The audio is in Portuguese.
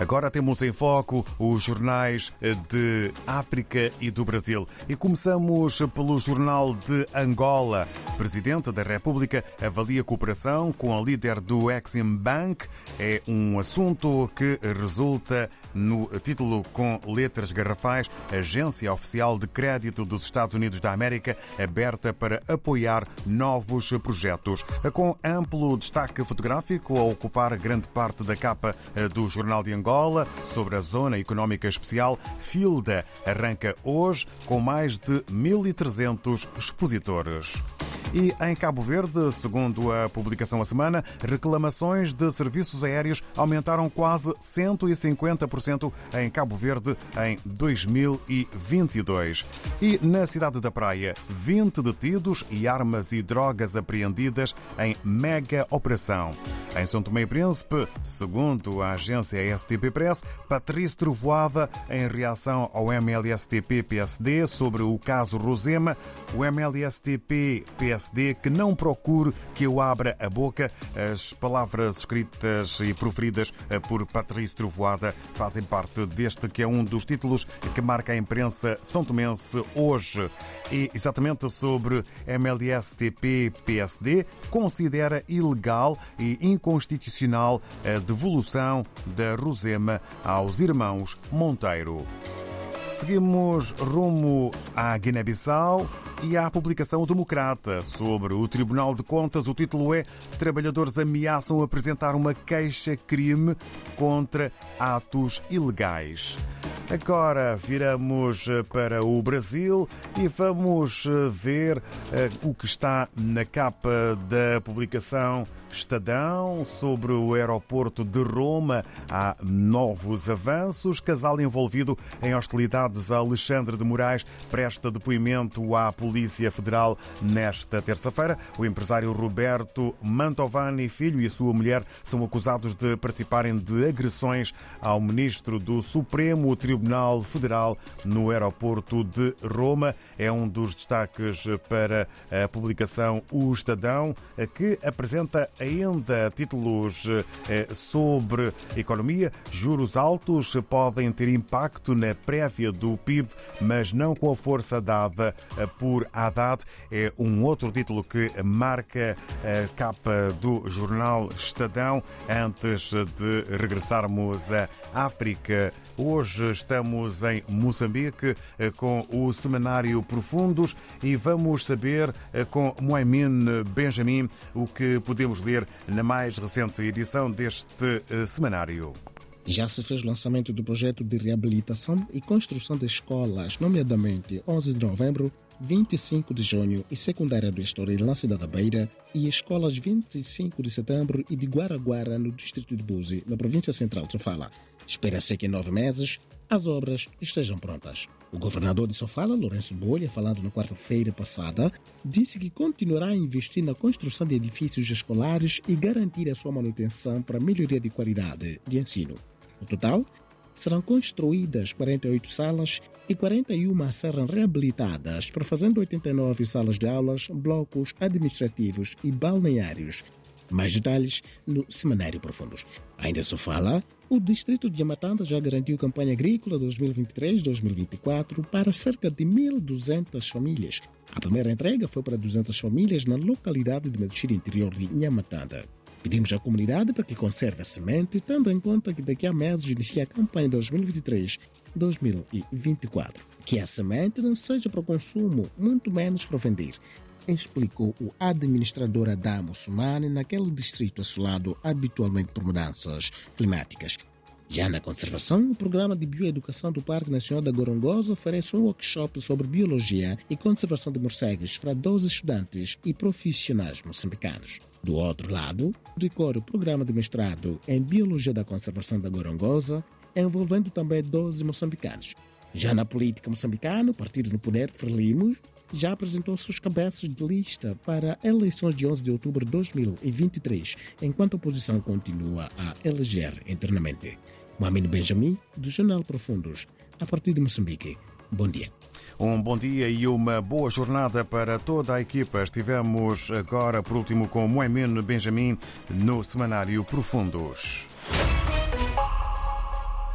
Agora temos em foco os jornais de África e do Brasil. E começamos pelo Jornal de Angola. Presidente da República avalia cooperação com a líder do Exim Bank. É um assunto que resulta no título com letras garrafais, Agência Oficial de Crédito dos Estados Unidos da América, aberta para apoiar novos projetos. Com amplo destaque fotográfico a ocupar grande parte da capa do Jornal de Angola, sobre a Zona Económica Especial, Filda arranca hoje com mais de 1.300 expositores. E em Cabo Verde, segundo a publicação a semana, reclamações de serviços aéreos aumentaram quase 150% em Cabo Verde em 2022. E na cidade da Praia, 20 detidos e armas e drogas apreendidas em mega operação. Em São Tomé e Príncipe, segundo a agência STP Press, Patrício Trovoada, em reação ao MLSTP-PSD sobre o caso Rosema, o MLSTP-PSD que não procure que eu abra a boca. As palavras escritas e proferidas por Patrício Trovoada fazem parte deste que é um dos títulos que marca a imprensa são tomense hoje. E exatamente sobre MLSTP-PSD, considera ilegal e inconstitucional a devolução da Rosema aos irmãos Monteiro. Seguimos rumo à Guiné-Bissau e à publicação democrata sobre o Tribunal de Contas. O título é Trabalhadores ameaçam apresentar uma queixa-crime contra atos ilegais. Agora viramos para o Brasil e vamos ver o que está na capa da publicação Estadão sobre o aeroporto de Roma. Há novos avanços. Casal envolvido em hostilidades a Alexandre de Moraes presta depoimento à Polícia Federal nesta terça-feira. O empresário Roberto Mantovani Filho e a sua mulher são acusados de participarem de agressões ao ministro do Supremo Tribunal Federal no aeroporto de Roma. É um dos destaques para a publicação O Estadão, que apresenta ainda títulos sobre economia. Juros altos podem ter impacto na prévia do PIB, mas não com a força dada por Haddad. É um outro título que marca a capa do jornal Estadão. Antes de regressarmos à África, hoje estamos em Moçambique com o semanário Profundos e vamos saber com Moemin Benjamin o que podemos ler na mais recente edição deste semanário. Já se fez o lançamento do projeto de reabilitação e construção de escolas, nomeadamente 11 de novembro, 25 de junho e secundária do Estoril na cidade da Beira e escolas 25 de setembro e de Guaraguara no distrito de Buzi, na província central de Sofala. Espera-se que em nove meses as obras estejam prontas. O governador de Sofala, Lourenço Bolha, falando na quarta-feira passada, disse que continuará a investir na construção de edifícios escolares e garantir a sua manutenção para melhoria de qualidade de ensino. No total, serão construídas 48 salas e 41 serão reabilitadas, fazendo 89 salas de aulas, blocos administrativos e balneários. Mais detalhes no Semanário Profundos. Ainda se fala, o distrito de Yamatanda já garantiu campanha agrícola 2023-2024 para cerca de 1.200 famílias. A primeira entrega foi para 200 famílias na localidade de Medixiri interior de Yamatanda. Pedimos à comunidade para que conserve a semente, tendo em conta que daqui a meses inicia a campanha 2023-2024. Que a semente não seja para consumo, muito menos para vender explicou o administrador Adamo Sumani naquele distrito assolado habitualmente por mudanças climáticas. Já na conservação, o programa de bioeducação do Parque Nacional da Gorongosa oferece um workshop sobre biologia e conservação de morcegos para 12 estudantes e profissionais moçambicanos. Do outro lado, decorre o programa de mestrado em Biologia da Conservação da Gorongosa, envolvendo também 12 moçambicanos. Já na política moçambicana, o partido no poder, Frelimo, já apresentou seus cabeças de lista para eleições de 11 de outubro de 2023, enquanto a oposição continua a eleger internamente. Mohamed Benjamin, do Jornal Profundos, a partir de Moçambique. Bom dia. Um bom dia e uma boa jornada para toda a equipa. Estivemos agora, por último, com Moemin Benjamin no Semanário Profundos.